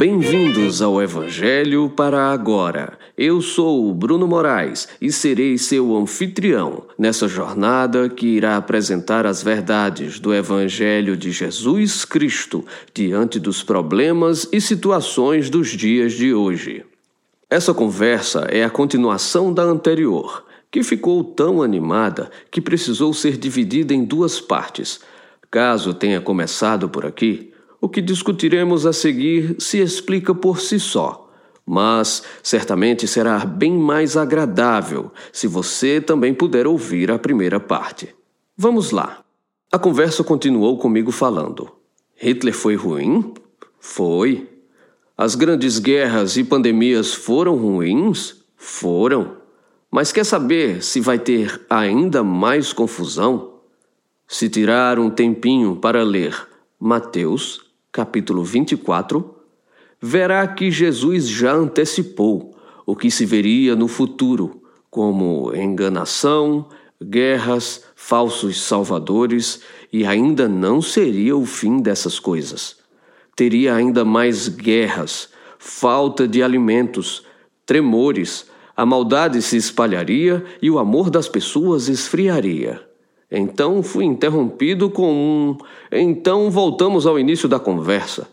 Bem-vindos ao Evangelho para agora. Eu sou o Bruno Moraes e serei seu anfitrião nessa jornada que irá apresentar as verdades do Evangelho de Jesus Cristo diante dos problemas e situações dos dias de hoje. Essa conversa é a continuação da anterior, que ficou tão animada que precisou ser dividida em duas partes. Caso tenha começado por aqui, o que discutiremos a seguir se explica por si só, mas certamente será bem mais agradável se você também puder ouvir a primeira parte. Vamos lá. A conversa continuou comigo falando. Hitler foi ruim? Foi. As grandes guerras e pandemias foram ruins? Foram. Mas quer saber se vai ter ainda mais confusão? Se tirar um tempinho para ler Mateus capítulo 24, verá que Jesus já antecipou o que se veria no futuro, como enganação, guerras, falsos salvadores, e ainda não seria o fim dessas coisas. Teria ainda mais guerras, falta de alimentos, tremores, a maldade se espalharia e o amor das pessoas esfriaria. Então fui interrompido com um. Então voltamos ao início da conversa.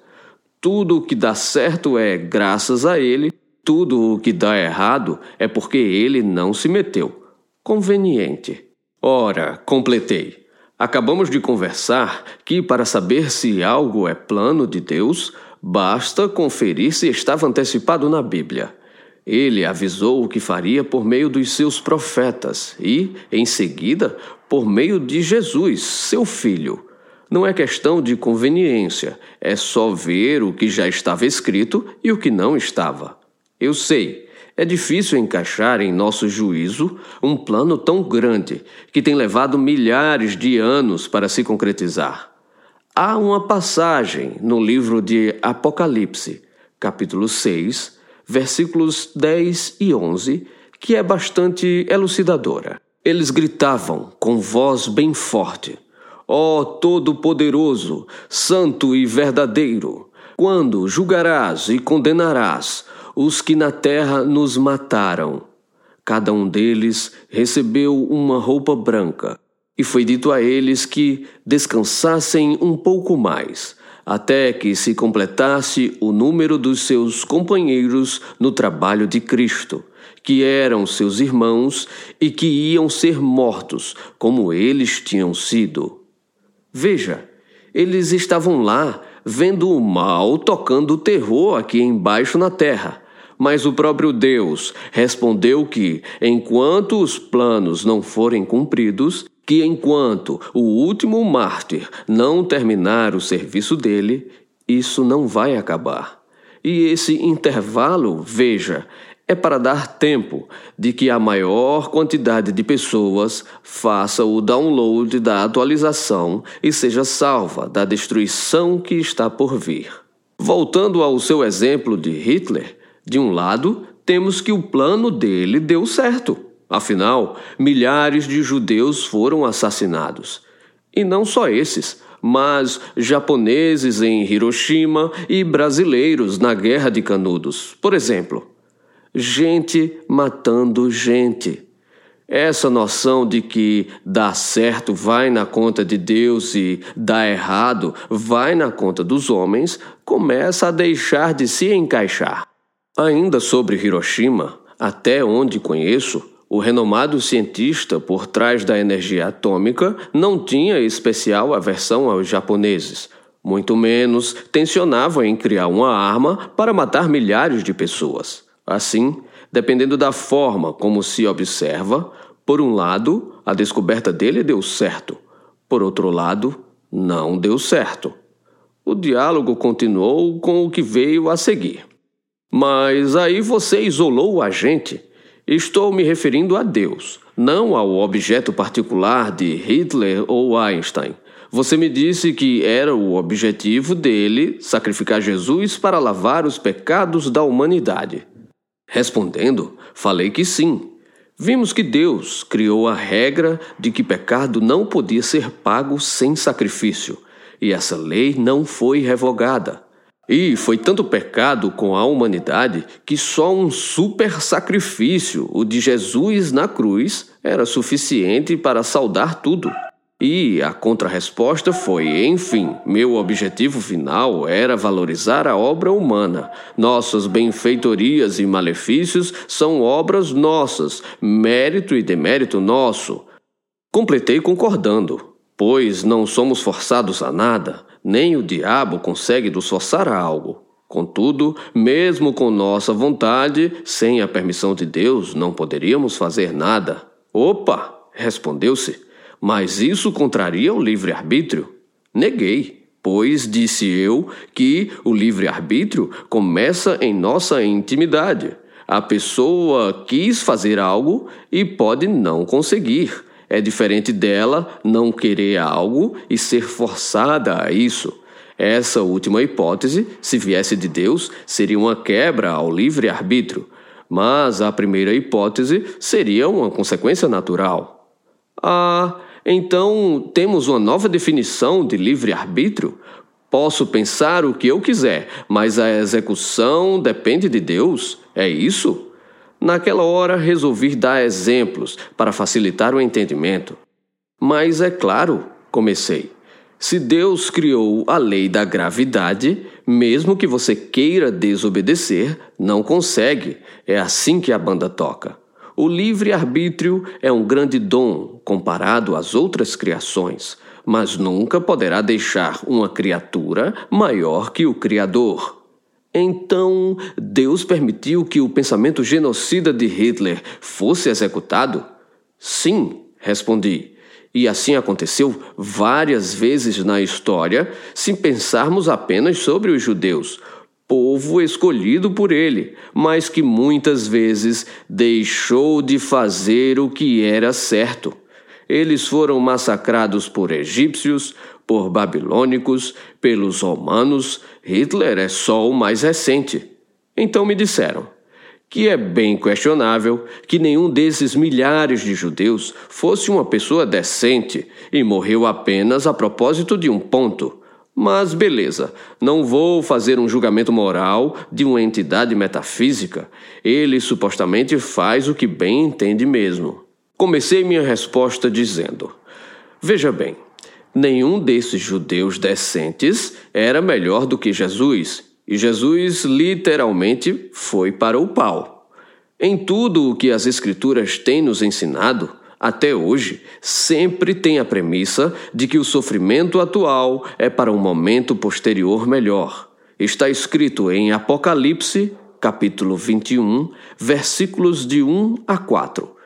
Tudo o que dá certo é graças a ele, tudo o que dá errado é porque ele não se meteu. Conveniente. Ora, completei. Acabamos de conversar que, para saber se algo é plano de Deus, basta conferir se estava antecipado na Bíblia. Ele avisou o que faria por meio dos seus profetas e, em seguida, por meio de Jesus, seu filho. Não é questão de conveniência, é só ver o que já estava escrito e o que não estava. Eu sei, é difícil encaixar em nosso juízo um plano tão grande que tem levado milhares de anos para se concretizar. Há uma passagem no livro de Apocalipse, capítulo 6, versículos 10 e 11, que é bastante elucidadora. Eles gritavam com voz bem forte: Ó oh, Todo-Poderoso, Santo e Verdadeiro, quando julgarás e condenarás os que na terra nos mataram? Cada um deles recebeu uma roupa branca, e foi dito a eles que descansassem um pouco mais até que se completasse o número dos seus companheiros no trabalho de Cristo, que eram seus irmãos e que iam ser mortos, como eles tinham sido. Veja, eles estavam lá, vendo o mal tocando o terror aqui embaixo na terra. Mas o próprio Deus respondeu que, enquanto os planos não forem cumpridos, que enquanto o último mártir não terminar o serviço dele, isso não vai acabar. E esse intervalo, veja, é para dar tempo de que a maior quantidade de pessoas faça o download da atualização e seja salva da destruição que está por vir. Voltando ao seu exemplo de Hitler, de um lado, temos que o plano dele deu certo. Afinal, milhares de judeus foram assassinados. E não só esses, mas japoneses em Hiroshima e brasileiros na Guerra de Canudos, por exemplo. Gente matando gente. Essa noção de que dá certo vai na conta de Deus e dá errado vai na conta dos homens começa a deixar de se encaixar. Ainda sobre Hiroshima, até onde conheço, o renomado cientista por trás da energia atômica não tinha especial aversão aos japoneses, muito menos tensionava em criar uma arma para matar milhares de pessoas. Assim, dependendo da forma como se observa, por um lado, a descoberta dele deu certo, por outro lado, não deu certo. O diálogo continuou com o que veio a seguir. Mas aí você isolou a gente Estou me referindo a Deus, não ao objeto particular de Hitler ou Einstein. Você me disse que era o objetivo dele sacrificar Jesus para lavar os pecados da humanidade. Respondendo, falei que sim. Vimos que Deus criou a regra de que pecado não podia ser pago sem sacrifício, e essa lei não foi revogada. E foi tanto pecado com a humanidade que só um super sacrifício, o de Jesus na cruz, era suficiente para saldar tudo. E a contrarresposta foi: enfim, meu objetivo final era valorizar a obra humana. Nossas benfeitorias e malefícios são obras nossas, mérito e demérito nosso. Completei concordando, pois não somos forçados a nada, nem o diabo consegue nos forçar a algo. Contudo, mesmo com nossa vontade, sem a permissão de Deus, não poderíamos fazer nada. Opa! respondeu-se. Mas isso contraria o livre-arbítrio? Neguei, pois disse eu que o livre-arbítrio começa em nossa intimidade. A pessoa quis fazer algo e pode não conseguir. É diferente dela não querer algo e ser forçada a isso. Essa última hipótese, se viesse de Deus, seria uma quebra ao livre-arbítrio, mas a primeira hipótese seria uma consequência natural. Ah, então, temos uma nova definição de livre-arbítrio? Posso pensar o que eu quiser, mas a execução depende de Deus? É isso? Naquela hora, resolvi dar exemplos para facilitar o entendimento. Mas é claro, comecei. Se Deus criou a lei da gravidade, mesmo que você queira desobedecer, não consegue. É assim que a banda toca. O livre-arbítrio é um grande dom comparado às outras criações, mas nunca poderá deixar uma criatura maior que o Criador. Então, Deus permitiu que o pensamento genocida de Hitler fosse executado? Sim, respondi. E assim aconteceu várias vezes na história, se pensarmos apenas sobre os judeus povo escolhido por ele, mas que muitas vezes deixou de fazer o que era certo. Eles foram massacrados por egípcios, por babilônicos, pelos romanos. Hitler é só o mais recente. Então me disseram que é bem questionável que nenhum desses milhares de judeus fosse uma pessoa decente e morreu apenas a propósito de um ponto mas beleza, não vou fazer um julgamento moral de uma entidade metafísica. Ele supostamente faz o que bem entende mesmo. Comecei minha resposta dizendo: Veja bem, nenhum desses judeus decentes era melhor do que Jesus, e Jesus literalmente foi para o pau. Em tudo o que as Escrituras têm nos ensinado, até hoje, sempre tem a premissa de que o sofrimento atual é para um momento posterior melhor. Está escrito em Apocalipse, capítulo 21, versículos de 1 a 4.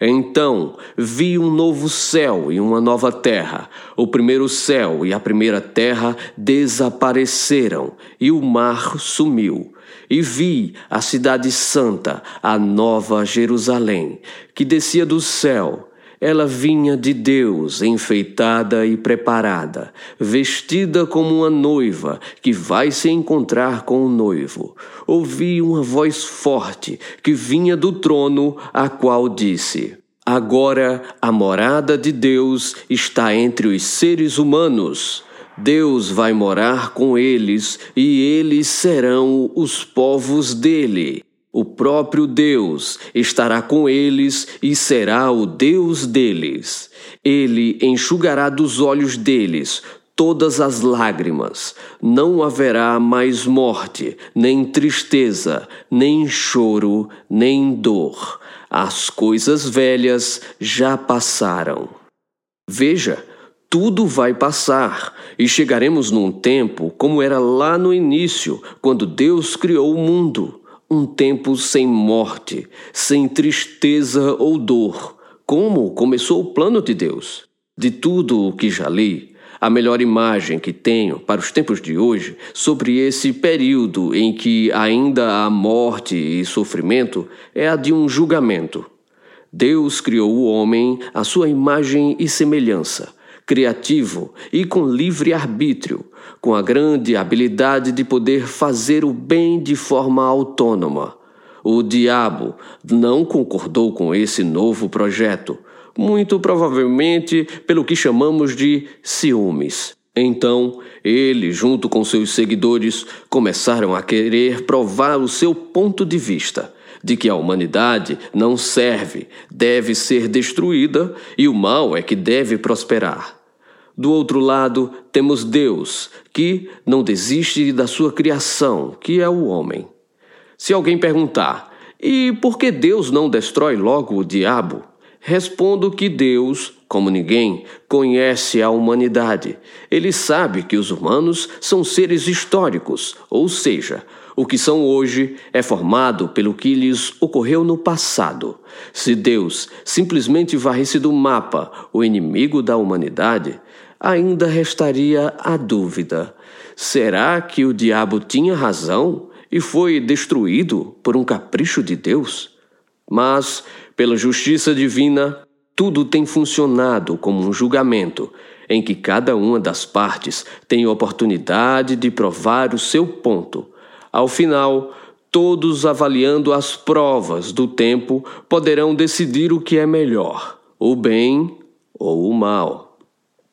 Então vi um novo céu e uma nova terra. O primeiro céu e a primeira terra desapareceram, e o mar sumiu. E vi a cidade santa, a nova Jerusalém, que descia do céu. Ela vinha de Deus, enfeitada e preparada, vestida como uma noiva que vai se encontrar com o noivo. Ouvi uma voz forte que vinha do trono, a qual disse: Agora a morada de Deus está entre os seres humanos. Deus vai morar com eles e eles serão os povos dele. O próprio Deus estará com eles e será o Deus deles. Ele enxugará dos olhos deles todas as lágrimas. Não haverá mais morte, nem tristeza, nem choro, nem dor. As coisas velhas já passaram. Veja, tudo vai passar e chegaremos num tempo como era lá no início, quando Deus criou o mundo. Um tempo sem morte, sem tristeza ou dor, como começou o plano de Deus. De tudo o que já li, a melhor imagem que tenho para os tempos de hoje sobre esse período em que ainda há morte e sofrimento é a de um julgamento. Deus criou o homem à sua imagem e semelhança criativo e com livre arbítrio, com a grande habilidade de poder fazer o bem de forma autônoma. O diabo não concordou com esse novo projeto, muito provavelmente pelo que chamamos de ciúmes. Então, ele, junto com seus seguidores, começaram a querer provar o seu ponto de vista de que a humanidade não serve, deve ser destruída e o mal é que deve prosperar. Do outro lado, temos Deus, que não desiste da sua criação, que é o homem. Se alguém perguntar, e por que Deus não destrói logo o diabo? Respondo que Deus, como ninguém, conhece a humanidade. Ele sabe que os humanos são seres históricos, ou seja, o que são hoje é formado pelo que lhes ocorreu no passado. Se Deus simplesmente varresse do mapa o inimigo da humanidade, ainda restaria a dúvida: será que o diabo tinha razão e foi destruído por um capricho de Deus? Mas, pela justiça divina, tudo tem funcionado como um julgamento em que cada uma das partes tem oportunidade de provar o seu ponto. Ao final, todos avaliando as provas do tempo poderão decidir o que é melhor, o bem ou o mal.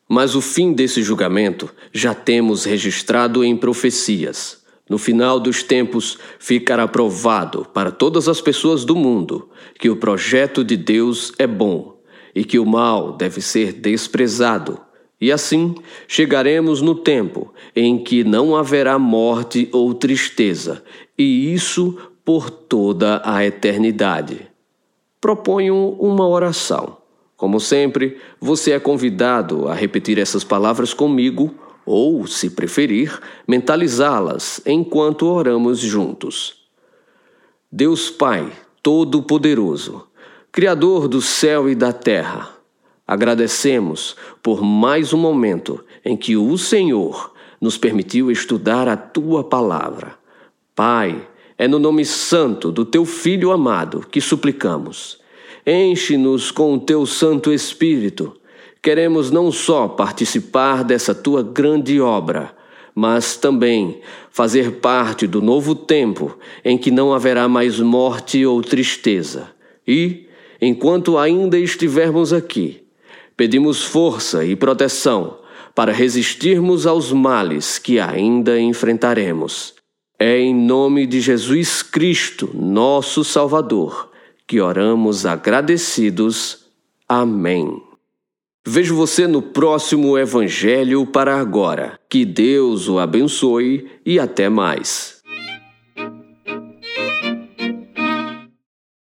Mas o fim desse julgamento já temos registrado em profecias. No final dos tempos, ficará provado para todas as pessoas do mundo que o projeto de Deus é bom e que o mal deve ser desprezado. E assim chegaremos no tempo em que não haverá morte ou tristeza, e isso por toda a eternidade. Proponho uma oração. Como sempre, você é convidado a repetir essas palavras comigo ou, se preferir, mentalizá-las enquanto oramos juntos. Deus Pai Todo-Poderoso, Criador do céu e da terra, agradecemos por mais um momento em que o Senhor nos permitiu estudar a tua palavra. Pai, é no nome santo do teu Filho amado que suplicamos. Enche-nos com o teu Santo Espírito Queremos não só participar dessa tua grande obra, mas também fazer parte do novo tempo em que não haverá mais morte ou tristeza. E, enquanto ainda estivermos aqui, pedimos força e proteção para resistirmos aos males que ainda enfrentaremos. É em nome de Jesus Cristo, nosso Salvador, que oramos agradecidos. Amém. Vejo você no próximo Evangelho para agora. Que Deus o abençoe e até mais.